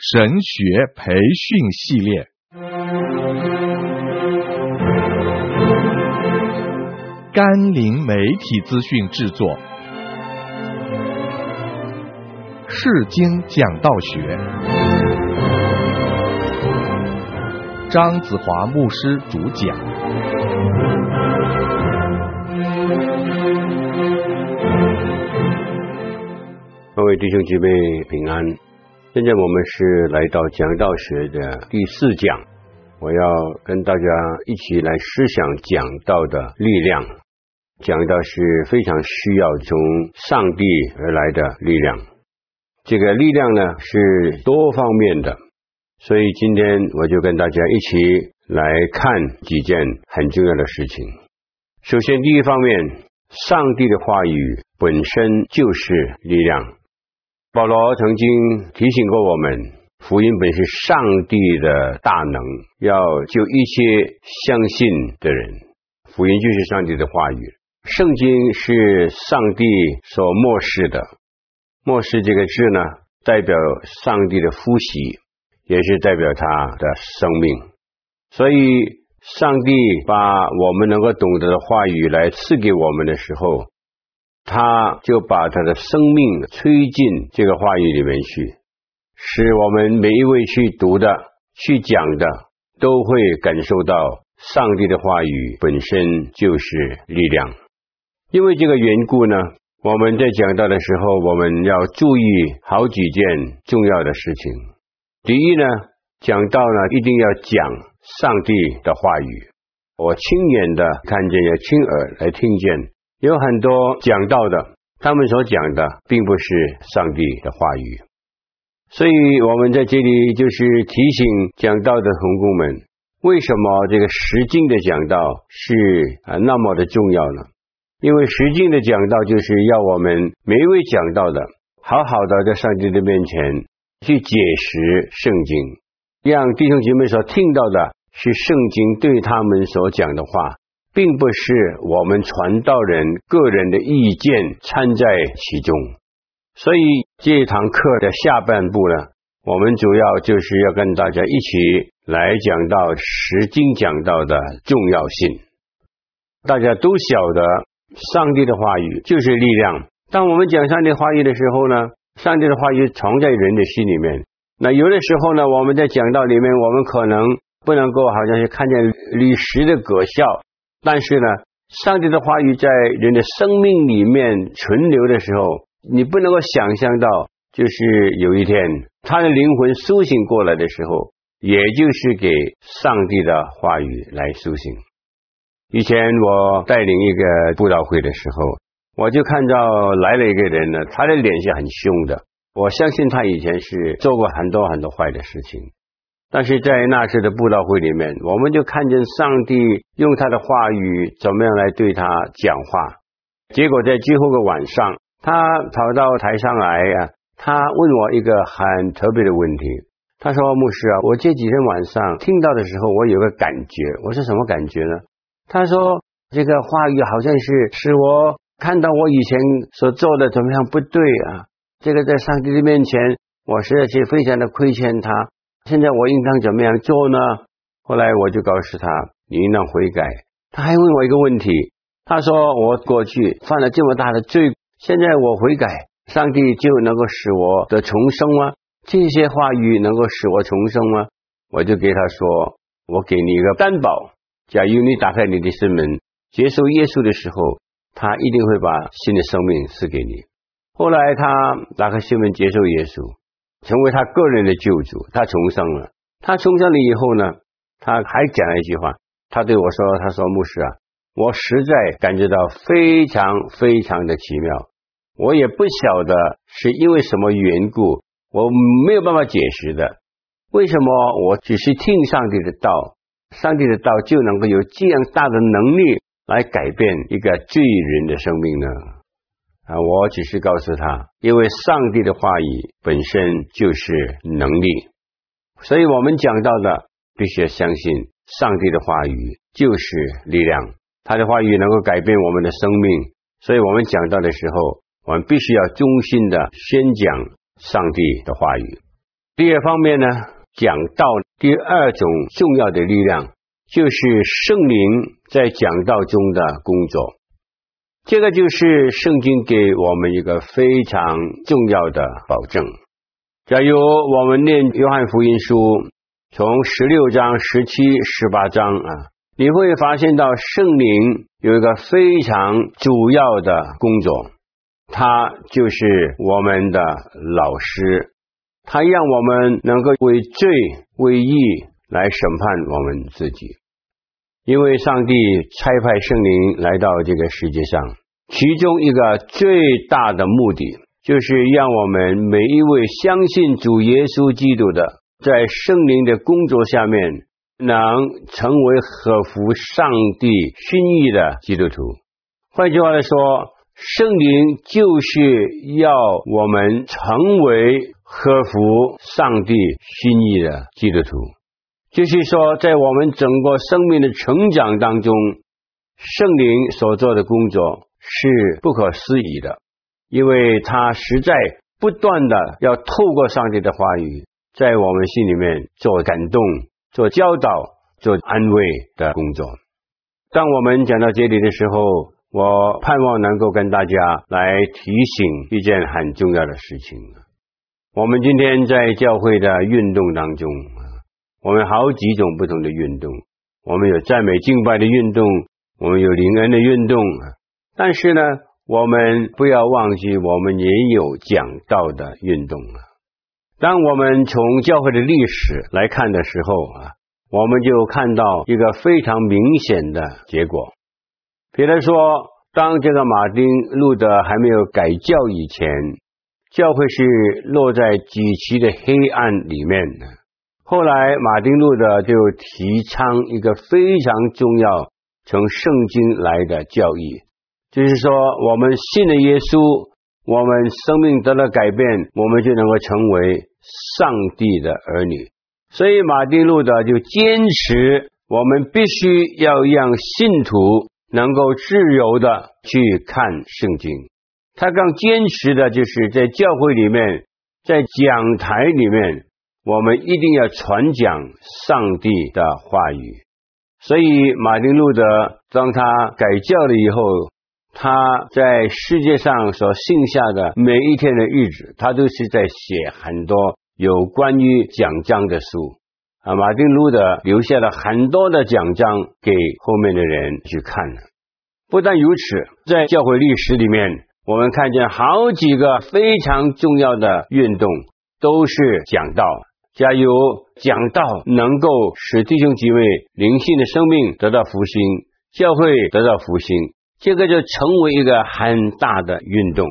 神学培训系列，甘霖媒体资讯制作，释经讲道学，张子华牧师主讲。各位弟兄姐妹平安，现在我们是来到讲道学的第四讲，我要跟大家一起来思想讲道的力量。讲道是非常需要从上帝而来的力量，这个力量呢是多方面的，所以今天我就跟大家一起来看几件很重要的事情。首先，第一方面，上帝的话语本身就是力量。保罗曾经提醒过我们，福音本是上帝的大能，要救一切相信的人。福音就是上帝的话语，圣经是上帝所默示的。默示这个字呢，代表上帝的呼吸，也是代表他的生命。所以，上帝把我们能够懂得的话语来赐给我们的时候，他就把他的生命吹进这个话语里面去，使我们每一位去读的、去讲的，都会感受到上帝的话语本身就是力量。因为这个缘故呢，我们在讲到的时候，我们要注意好几件重要的事情。第一呢，讲到呢一定要讲上帝的话语，我亲眼的看见，要亲耳来听见。有很多讲道的，他们所讲的并不是上帝的话语，所以我们在这里就是提醒讲道的同工们，为什么这个实经的讲道是啊那么的重要呢？因为实经的讲道就是要我们每一位讲道的，好好的在上帝的面前去解释圣经，让弟兄姐妹所听到的是圣经对他们所讲的话。并不是我们传道人个人的意见掺在其中，所以这堂课的下半部呢，我们主要就是要跟大家一起来讲到实经讲道的重要性。大家都晓得，上帝的话语就是力量。当我们讲上帝话语的时候呢，上帝的话语藏在人的心里面。那有的时候呢，我们在讲道里面，我们可能不能够好像是看见履实的果效。但是呢，上帝的话语在人的生命里面存留的时候，你不能够想象到，就是有一天他的灵魂苏醒过来的时候，也就是给上帝的话语来苏醒。以前我带领一个布道会的时候，我就看到来了一个人呢，他的脸是很凶的，我相信他以前是做过很多很多坏的事情。但是在那次的布道会里面，我们就看见上帝用他的话语怎么样来对他讲话。结果在最后个晚上，他跑到台上来啊，他问我一个很特别的问题。他说：“牧师啊，我这几天晚上听到的时候，我有个感觉。我是什么感觉呢？他说这个话语好像是使我看到我以前所做的怎么样不对啊。这个在上帝的面前，我实在是非常的亏欠他。”现在我应当怎么样做呢？后来我就告诉他，你应当悔改。他还问我一个问题，他说我过去犯了这么大的罪，现在我悔改，上帝就能够使我得重生吗？这些话语能够使我重生吗？我就给他说，我给你一个担保，假如你打开你的心门，接受耶稣的时候，他一定会把新的生命赐给你。后来他打开心门接受耶稣。成为他个人的救主，他重生了。他重生了以后呢，他还讲了一句话，他对我说：“他说牧师啊，我实在感觉到非常非常的奇妙。我也不晓得是因为什么缘故，我没有办法解释的。为什么我只是听上帝的道，上帝的道就能够有这样大的能力来改变一个罪人的生命呢？”啊，我只是告诉他，因为上帝的话语本身就是能力，所以我们讲到的必须要相信上帝的话语就是力量，他的话语能够改变我们的生命，所以我们讲到的时候，我们必须要衷心的宣讲上帝的话语。第二方面呢，讲道第二种重要的力量，就是圣灵在讲道中的工作。这个就是圣经给我们一个非常重要的保证。假如我们念约翰福音书，从十六章、十七、十八章啊，你会发现到圣灵有一个非常主要的工作，他就是我们的老师，他让我们能够为罪、为义来审判我们自己。因为上帝差派圣灵来到这个世界上，其中一个最大的目的，就是让我们每一位相信主耶稣基督的。在圣灵的工作下面，能成为合乎上帝心意的基督徒。换句话来说，圣灵就是要我们成为合乎上帝心意的基督徒。就是说，在我们整个生命的成长当中，圣灵所做的工作是不可思议的，因为他实在不断的要透过上帝的话语。在我们心里面做感动、做教导、做安慰的工作。当我们讲到这里的时候，我盼望能够跟大家来提醒一件很重要的事情。我们今天在教会的运动当中，我们好几种不同的运动，我们有赞美敬拜的运动，我们有灵恩的运动，但是呢，我们不要忘记，我们也有讲道的运动啊。当我们从教会的历史来看的时候啊，我们就看到一个非常明显的结果。比如说，当这个马丁路德还没有改教以前，教会是落在极其的黑暗里面的。后来，马丁路德就提倡一个非常重要从圣经来的教义，就是说，我们信了耶稣。我们生命得了改变，我们就能够成为上帝的儿女。所以马丁路德就坚持，我们必须要让信徒能够自由的去看圣经。他更坚持的就是在教会里面，在讲台里面，我们一定要传讲上帝的话语。所以马丁路德当他改教了以后。他在世界上所剩下的每一天的日子，他都是在写很多有关于讲章的书啊。马丁路德留下了很多的讲章给后面的人去看。不但如此，在教会历史里面，我们看见好几个非常重要的运动都是讲道。假如讲道能够使弟兄姐妹灵性的生命得到复兴，教会得到复兴。这个就成为一个很大的运动。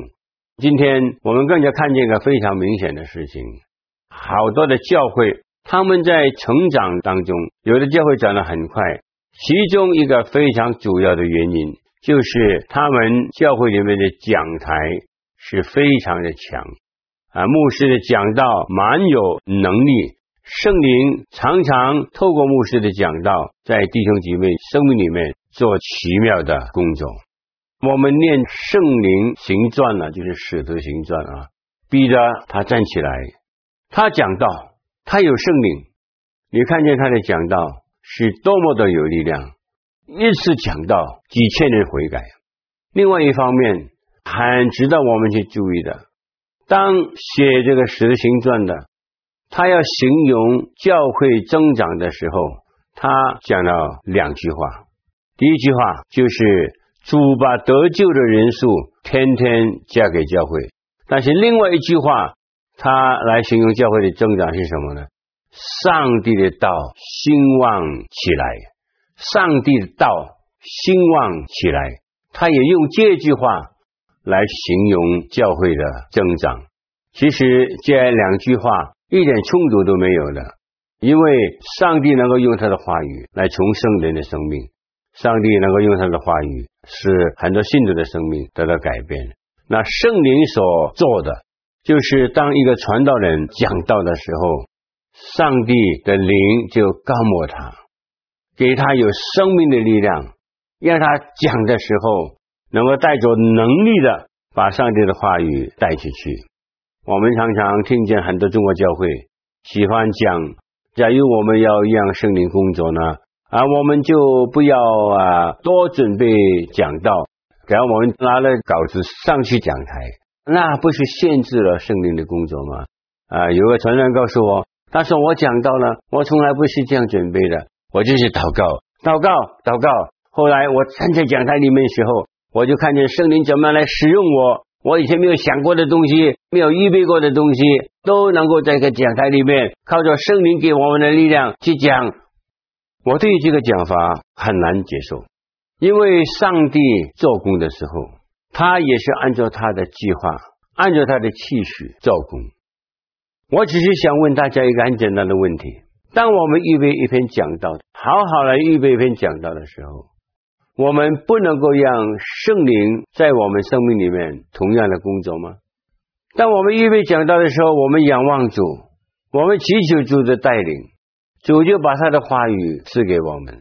今天我们更加看见一个非常明显的事情：好多的教会，他们在成长当中，有的教会长得很快。其中一个非常主要的原因，就是他们教会里面的讲台是非常的强啊，牧师的讲道蛮有能力，圣灵常常透过牧师的讲道，在弟兄姐妹生命里面。做奇妙的工作。我们念圣灵行传呢，就是使徒行传啊。逼着他站起来，他讲道，他有圣灵。你看见他的讲道是多么的有力量，一次讲道几千人悔改。另外一方面，很值得我们去注意的，当写这个使徒行传的，他要形容教会增长的时候，他讲了两句话。第一句话就是主把得救的人数天天加给教会，但是另外一句话，他来形容教会的增长是什么呢？上帝的道兴旺起来，上帝的道兴旺起来，他也用这句话来形容教会的增长。其实这两句话一点冲突都没有的，因为上帝能够用他的话语来重生人的生命。上帝能够用他的话语，使很多信徒的生命得到改变。那圣灵所做的，就是当一个传道人讲道的时候，上帝的灵就膏抹他，给他有生命的力量，让他讲的时候能够带着能力的把上帝的话语带进去。我们常常听见很多中国教会喜欢讲，假如我们要让圣灵工作呢，啊，我们就不要啊多准备讲道，只要我们拿了稿子上去讲台，那不是限制了圣灵的工作吗？啊，有个传人告诉我，他说我讲道了，我从来不是这样准备的，我就是祷告，祷告，祷告。后来我站在讲台里面的时候，我就看见圣灵怎么样来使用我。我以前没有想过的东西，没有预备过的东西，都能够在一个讲台里面，靠着圣灵给我们的力量去讲。我对于这个讲法很难接受，因为上帝做工的时候，他也是按照他的计划，按照他的期许做工。我只是想问大家一个很简单的问题：当我们预备一篇讲道，好好来预备一篇讲道的时候，我们不能够让圣灵在我们生命里面同样的工作吗？当我们预备讲道的时候，我们仰望主，我们祈求主的带领，主就把他的话语赐给我们。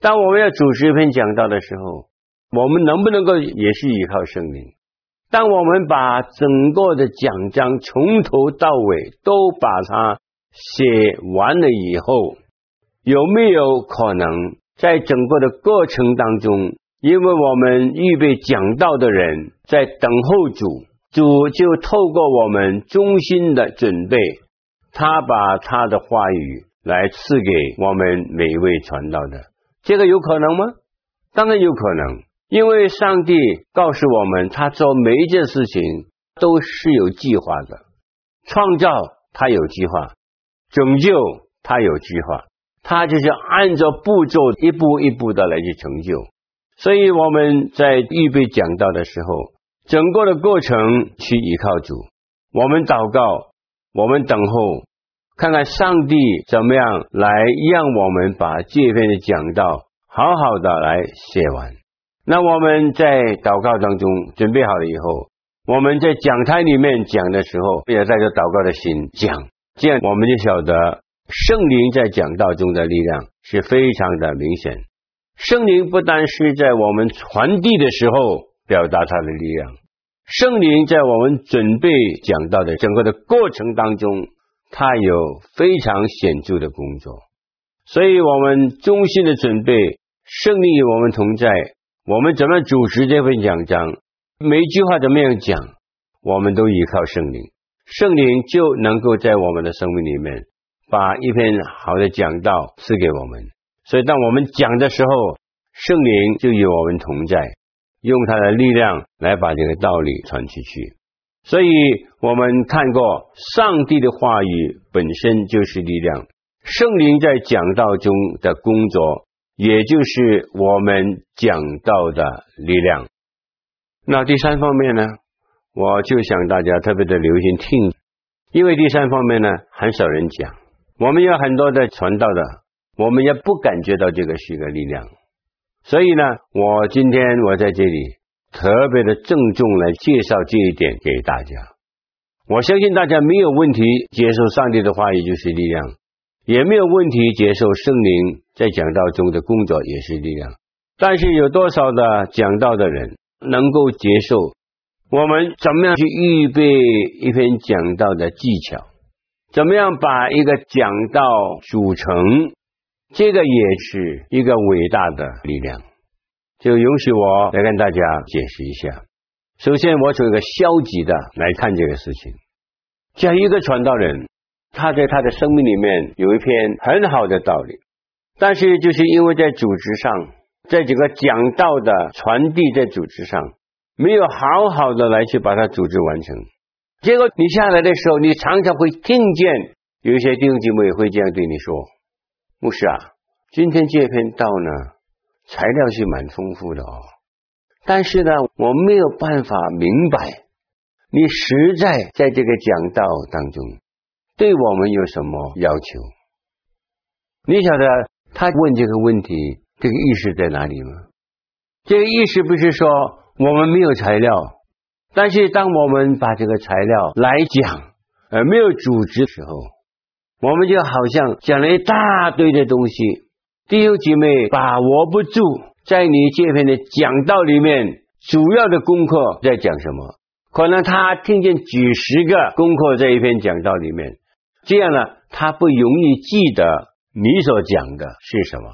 当我们要主持一篇讲道的时候，我们能不能够也是依靠圣灵？当我们把整个的讲章从头到尾都把它写完了以后，有没有可能？在整个的过程当中，因为我们预备讲道的人在等候主，主就透过我们衷心的准备，他把他的话语来赐给我们每一位传道的。这个有可能吗？当然有可能，因为上帝告诉我们，他做每一件事情都是有计划的，创造他有计划，拯救他有计划。他就是按照步骤一步一步的来去成就，所以我们在预备讲道的时候，整个的过程去依靠主，我们祷告，我们等候，看看上帝怎么样来让我们把这篇的讲道好好的来写完。那我们在祷告当中准备好了以后，我们在讲台里面讲的时候，也带着祷告的心讲，这样我们就晓得。圣灵在讲道中的力量是非常的明显。圣灵不单是在我们传递的时候表达他的力量，圣灵在我们准备讲道的整个的过程当中，他有非常显著的工作。所以，我们衷心的准备，圣灵与我们同在。我们怎么主持这份讲章？每一句话怎么样讲？我们都依靠圣灵，圣灵就能够在我们的生命里面。把一篇好的讲道赐给我们，所以当我们讲的时候，圣灵就与我们同在，用他的力量来把这个道理传出去。所以我们看过，上帝的话语本身就是力量，圣灵在讲道中的工作，也就是我们讲道的力量。那第三方面呢，我就想大家特别的留心听，因为第三方面呢，很少人讲。我们有很多的传道的，我们也不感觉到这个是一个力量，所以呢，我今天我在这里特别的郑重来介绍这一点给大家。我相信大家没有问题接受上帝的话语就是力量，也没有问题接受圣灵在讲道中的工作也是力量。但是有多少的讲道的人能够接受我们怎么样去预备一篇讲道的技巧？怎么样把一个讲道组成？这个也是一个伟大的力量。就允许我来跟大家解释一下。首先，我从一个消极的来看这个事情。像一个传道人，他在他的生命里面有一篇很好的道理，但是就是因为在组织上，在这个讲道的传递在组织上，没有好好的来去把它组织完成。结果你下来的时候，你常常会听见有一些弟兄姐妹会这样对你说：“牧师啊，今天这篇道呢，材料是蛮丰富的哦，但是呢，我没有办法明白你实在在这个讲道当中对我们有什么要求？你晓得他问这个问题，这个意思在哪里吗？这个意思不是说我们没有材料。”但是，当我们把这个材料来讲，而没有组织的时候，我们就好像讲了一大堆的东西。弟兄姐妹把握不住，在你这篇的讲道里面，主要的功课在讲什么？可能他听见几十个功课在一篇讲道里面，这样呢，他不容易记得你所讲的是什么。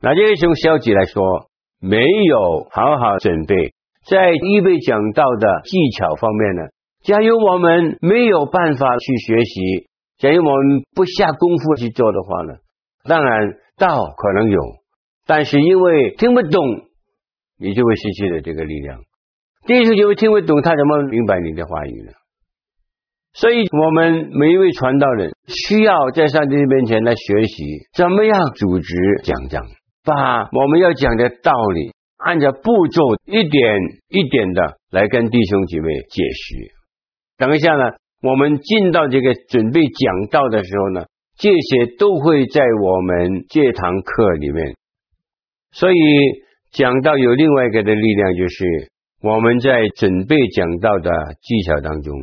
那这个从消极来说，没有好好准备，在预备讲道的技巧方面呢，假如我们没有办法去学习，假如我们不下功夫去做的话呢，当然道可能有，但是因为听不懂，你就会失去了这个力量。弟兄就会听不懂，他怎么明白你的话语呢？所以，我们每一位传道人需要在上帝面前来学习，怎么样组织讲章，把我们要讲的道理按照步骤一点一点的来跟弟兄姐妹解释。等一下呢，我们进到这个准备讲道的时候呢，这些都会在我们这堂课里面。所以，讲道有另外一个的力量，就是我们在准备讲道的技巧当中。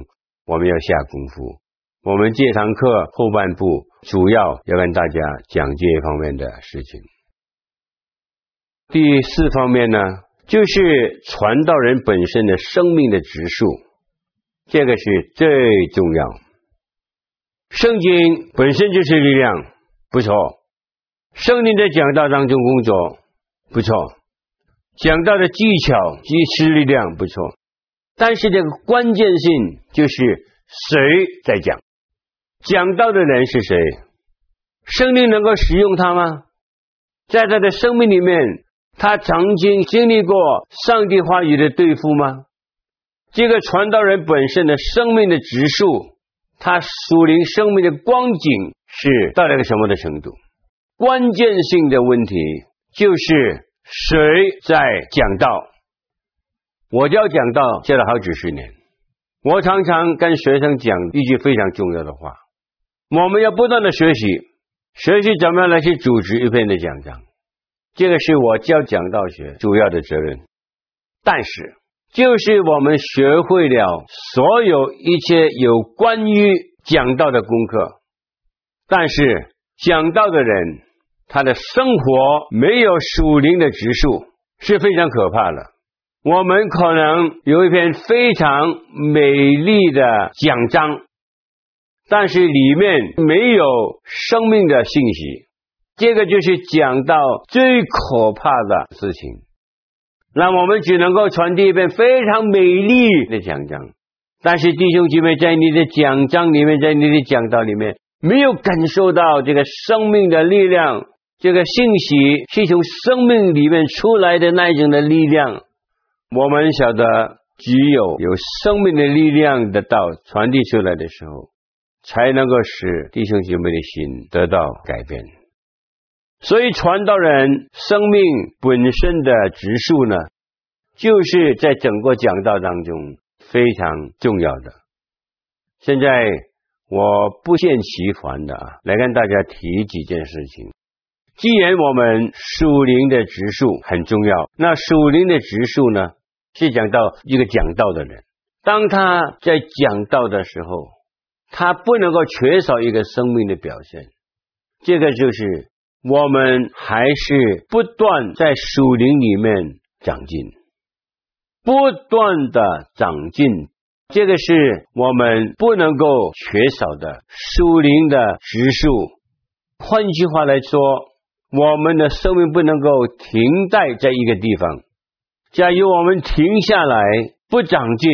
我们要下功夫。我们这堂课后半部主要要跟大家讲这一方面的事情。第四方面呢，就是传道人本身的生命的指数，这个是最重要。圣经本身就是力量，不错。圣灵在讲道当中工作，不错。讲道的技巧及时力量，不错。但是这个关键性就是谁在讲，讲道的人是谁？圣灵能够使用他吗？在他的生命里面，他曾经经历过上帝话语的对付吗？这个传道人本身的生命的指数，他属灵生命的光景是到了一个什么的程度？关键性的问题就是谁在讲道？我教讲道教了好几十年，我常常跟学生讲一句非常重要的话：我们要不断的学习，学习怎么样来去组织一篇的讲章，这个是我教讲道学主要的责任。但是，就是我们学会了所有一切有关于讲道的功课，但是讲道的人他的生活没有属灵的植树，是非常可怕的。我们可能有一篇非常美丽的讲章，但是里面没有生命的信息，这个就是讲到最可怕的事情。那我们只能够传递一篇非常美丽的讲章，但是弟兄姐妹在你的讲章里面，在你的讲道里面，没有感受到这个生命的力量，这个信息是从生命里面出来的那种的力量。我们晓得，只有有生命的力量的道传递出来的时候，才能够使弟兄姐妹的心得到改变。所以，传道人生命本身的植树呢，就是在整个讲道当中非常重要的。现在我不厌其烦的啊，来跟大家提几件事情。既然我们属灵的植树很重要，那属灵的植树呢，是讲到一个讲道的人，当他在讲道的时候，他不能够缺少一个生命的表现。这个就是我们还是不断在属灵里面长进，不断的长进。这个是我们不能够缺少的属灵的植树。换句话来说，我们的生命不能够停在这一个地方。假如我们停下来不长进，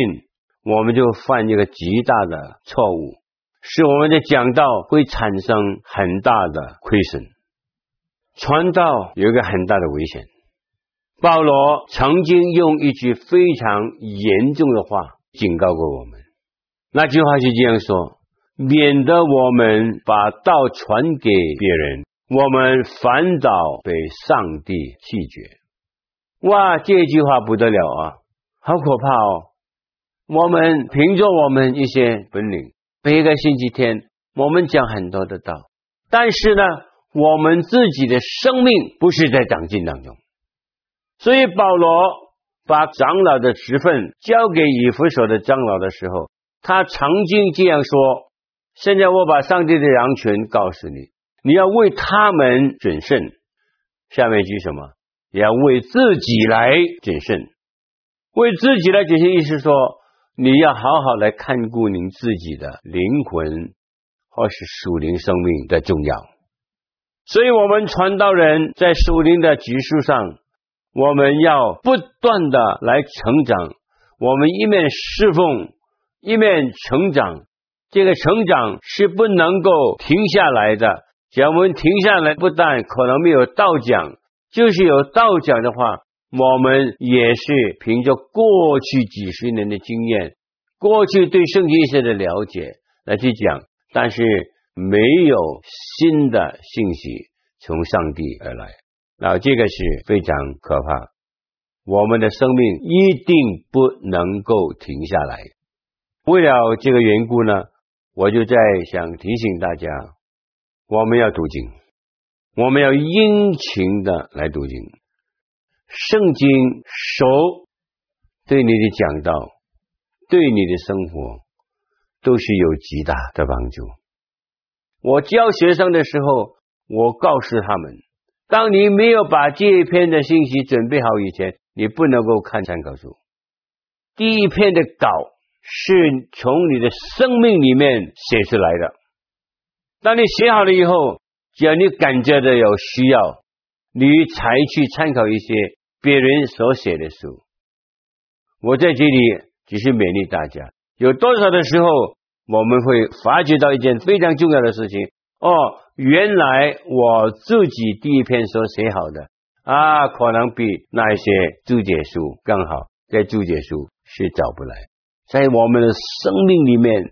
我们就犯一个极大的错误，使我们的讲道会产生很大的亏损。传道有一个很大的危险。保罗曾经用一句非常严重的话警告过我们，那句话是这样说：免得我们把道传给别人，我们反倒被上帝拒绝。哇，这句话不得了啊，好可怕哦！我们凭着我们一些本领，每一个星期天我们讲很多的道，但是呢，我们自己的生命不是在长进当中。所以保罗把长老的职分交给以弗所的长老的时候，他曾经这样说：“现在我把上帝的羊群告诉你，你要为他们谨慎。”下面一句什么？也要为自己来谨慎，为自己来谨慎，意思说你要好好来看顾您自己的灵魂，或是属灵生命的重要。所以，我们传道人在属灵的职事上，我们要不断的来成长。我们一面侍奉，一面成长。这个成长是不能够停下来的。只要我们停下来，不但可能没有道讲，就是有道讲的话，我们也是凭着过去几十年的经验，过去对圣经学的了解来去讲，但是没有新的信息从上帝而来，那这个是非常可怕。我们的生命一定不能够停下来。为了这个缘故呢，我就在想提醒大家，我们要读经，我们要殷勤的来读经。圣经熟，对你的讲道，对你的生活，都是有极大的帮助。我教学生的时候，我告诉他们，当你没有把这一篇的信息准备好以前，你不能够看参考书。第一篇的稿是从你的生命里面写出来的。当你写好了以后，只要你感觉到有需要，你才去参考一些别人所写的书。我在这里只是勉励大家，有多少的时候，我们会发觉到一件非常重要的事情。哦，原来我自己第一篇所写好的。啊，可能比那一些注解书更好。在注解书是找不来，在我们的生命里面，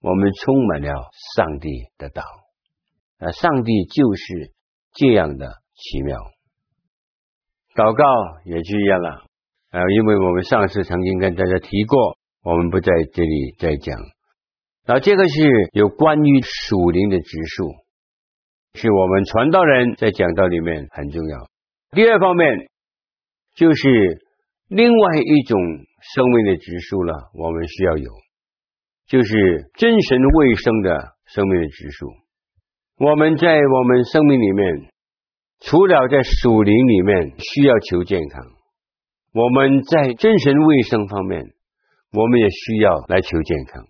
我们充满了上帝的道。啊，上帝就是这样的奇妙。祷告也是一样了。啊，因为我们上次曾经跟大家提过，我们不在这里再讲。那，这个是有关于属灵的指数，是我们传道人在讲道里面很重要。第二方面就是另外一种生命的指数了，我们需要有，就是真神卫生的生命的指数。我们在我们生命里面，除了在属灵里面需要求健康，我们在真神卫生方面，我们也需要来求健康。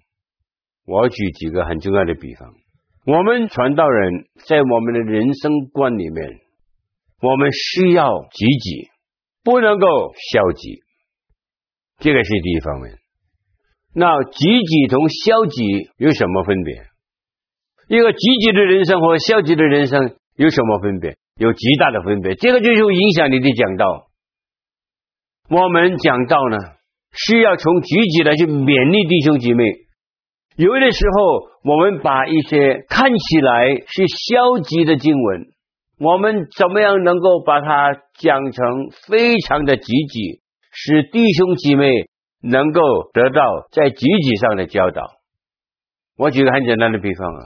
我举几个很重要的比方，我们传道人在我们的人生观里面。我们需要积极，不能够消极，这个是第一方面。那积极同消极有什么分别？一个积极的人生和消极的人生有什么分别？有极大的分别。这个就是影响你的讲道。我们讲道呢，需要从积极来去勉励弟兄姐妹。有的时候，我们把一些看起来是消极的经文。我们怎么样能够把它讲成非常的积极，使弟兄姐妹能够得到在积极上的教导？我举个很简单的比方啊，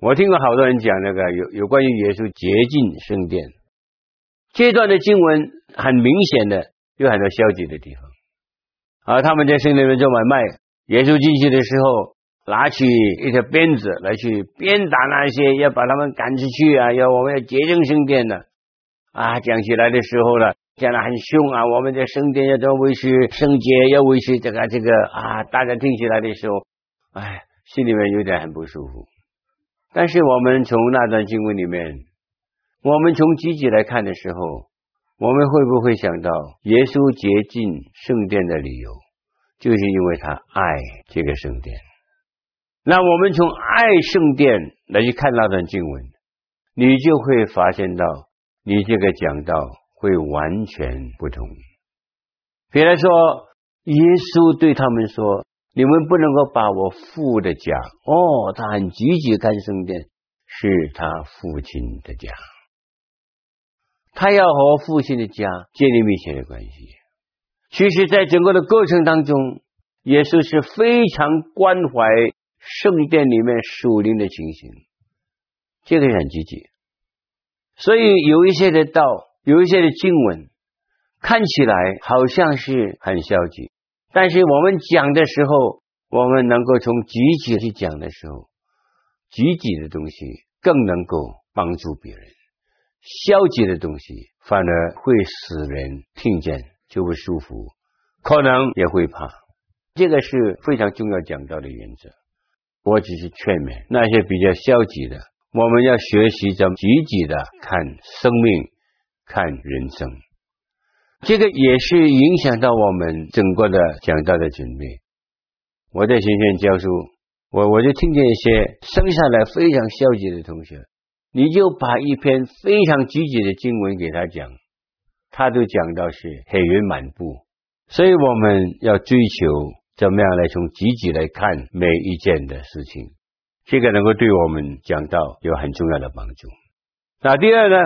我听过好多人讲那个有有关于耶稣洁净圣殿这段的经文，很明显的有很多消极的地方，而他们在圣殿里面做买卖，耶稣进去的时候。拿起一条鞭子来去鞭打那些要把他们赶出去啊，要我们要洁净圣殿的啊，讲起来的时候呢，讲得很凶啊，我们的圣殿要怎么维持圣洁，要维持这个这个啊，大家听起来的时候，哎，心里面有点很不舒服。但是我们从那段经文里面，我们从积极来看的时候，我们会不会想到耶稣洁净圣殿的理由，就是因为他爱这个圣殿。那我们从爱圣殿来去看那段经文，你就会发现到，你这个讲道会完全不同。比如说，耶稣对他们说：“你们不能够把我父的家，哦，他很积极看圣殿，是他父亲的家，他要和父亲的家建立密切的关系。其实，在整个的过程当中，耶稣是非常关怀。”圣殿里面属灵的情形，这个很积极。所以有一些的道，有一些的经文，看起来好像是很消极，但是我们讲的时候，我们能够从积极去讲的时候，积极的东西更能够帮助别人，消极的东西反而会使人听见就不舒服，可能也会怕。这个是非常重要讲到的原则。我只是劝勉那些比较消极的，我们要学习着积极的看生命，看人生。这个也是影响到我们整个的讲道的准备。我在学院教书，我我就听见一些生下来非常消极的同学，你就把一篇非常积极的经文给他讲，他都讲到是黑云满布。所以我们要追求怎么样来从积极来看每一件的事情，这个能够对我们讲到有很重要的帮助。那第二呢，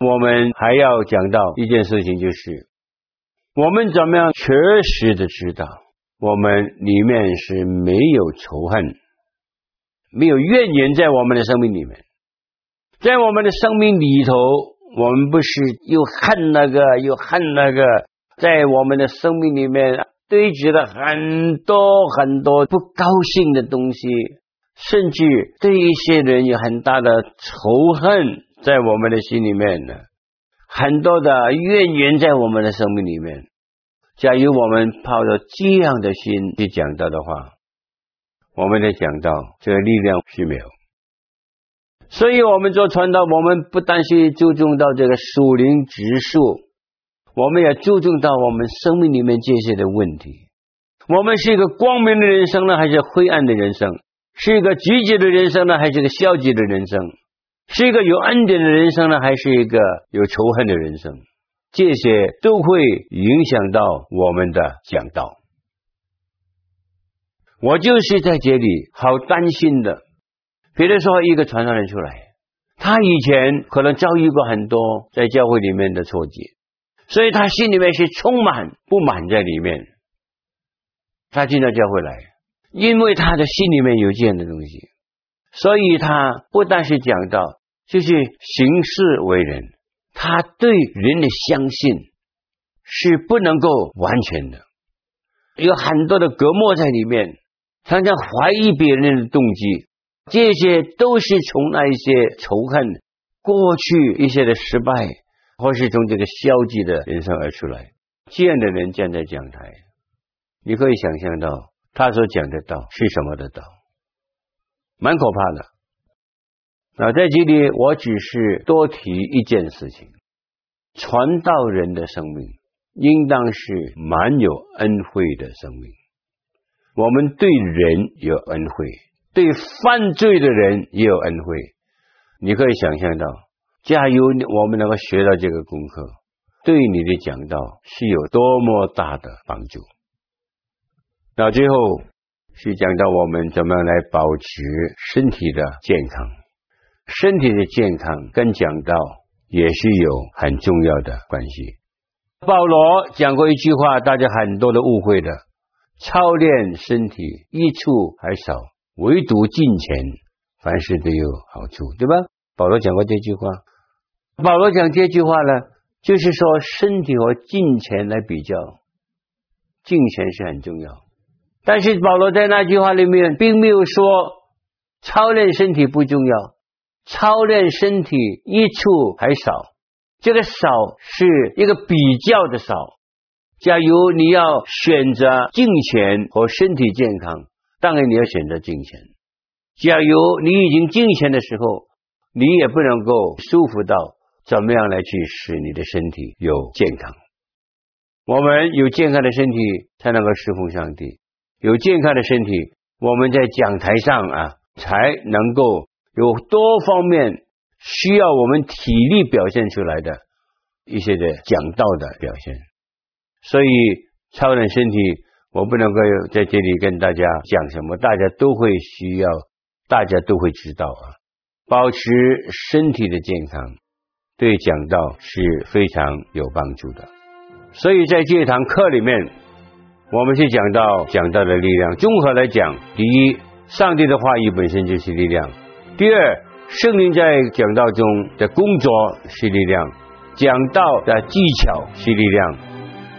我们还要讲到一件事情，就是我们怎么样确实的知道我们里面是没有仇恨、没有怨言在我们的生命里面，在我们的生命里头，我们不是又恨那个又恨那个。在我们的生命里面堆积了很多很多不高兴的东西，甚至对一些人有很大的仇恨在我们的心里面呢，很多的怨言在我们的生命里面。假如我们抱着这样的心去讲到的话，我们的讲到这个力量是没有。所以，我们做传道，我们不单是注重到这个属灵指数。我们也注重到我们生命里面这些的问题。我们是一个光明的人生呢，还是灰暗的人生？是一个积极的人生呢，还是一个消极的人生？是一个有恩典的人生呢，还是一个有仇恨的人生？这些都会影响到我们的讲道。我就是在这里好担心的。比如说，一个传道人出来，他以前可能遭遇过很多在教会里面的挫折。所以他心里面是充满不满在里面，他进到教会来，因为他的心里面有这样的东西，所以他不但是讲到，就是行事为人，他对人的相信是不能够完全的，有很多的隔膜在里面，常常怀疑别人的动机，这些都是从那一些仇恨、过去一些的失败。或是从这个消极的人生而出来，这样的人站在讲台，你可以想象到他所讲的道是什么的道，蛮可怕的。那在这里，我只是多提一件事情：传道人的生命应当是蛮有恩惠的生命。我们对人有恩惠，对犯罪的人也有恩惠。你可以想象到。假如我们能够学到这个功课，对你的讲道是有多么大的帮助。那最后是讲到我们怎么样来保持身体的健康，身体的健康跟讲道也是有很重要的关系。保罗讲过一句话，大家很多的误会的：操练身体益处还少，唯独金钱，凡事都有好处，对吧？保罗讲过这句话。保罗讲这句话呢，就是说身体和金钱来比较，金钱是很重要。但是保罗在那句话里面并没有说操练身体不重要，操练身体益处还少。这个少是一个比较的少。假如你要选择金钱和身体健康，当然你要选择金钱。假如你已经金钱的时候，你也不能够舒服到。怎么样来去使你的身体有健康？我们有健康的身体才能够侍奉上帝，有健康的身体，我们在讲台上啊，才能够有多方面需要我们体力表现出来的一些的讲道的表现。所以超人身体，我不能够在这里跟大家讲什么，大家都会需要，大家都会知道啊，保持身体的健康。对讲道是非常有帮助的，所以在这堂课里面，我们去讲到讲道的力量。综合来讲，第一，上帝的话语本身就是力量；第二，圣灵在讲道中的工作是力量，讲道的技巧是力量；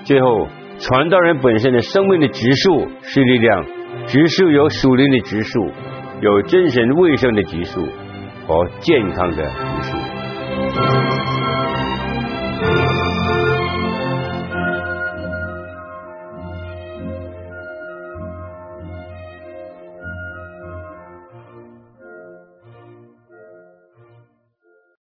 最后，传道人本身的生命的植树是力量，植树有属灵的植树，有精神卫生的植树和健康的指数。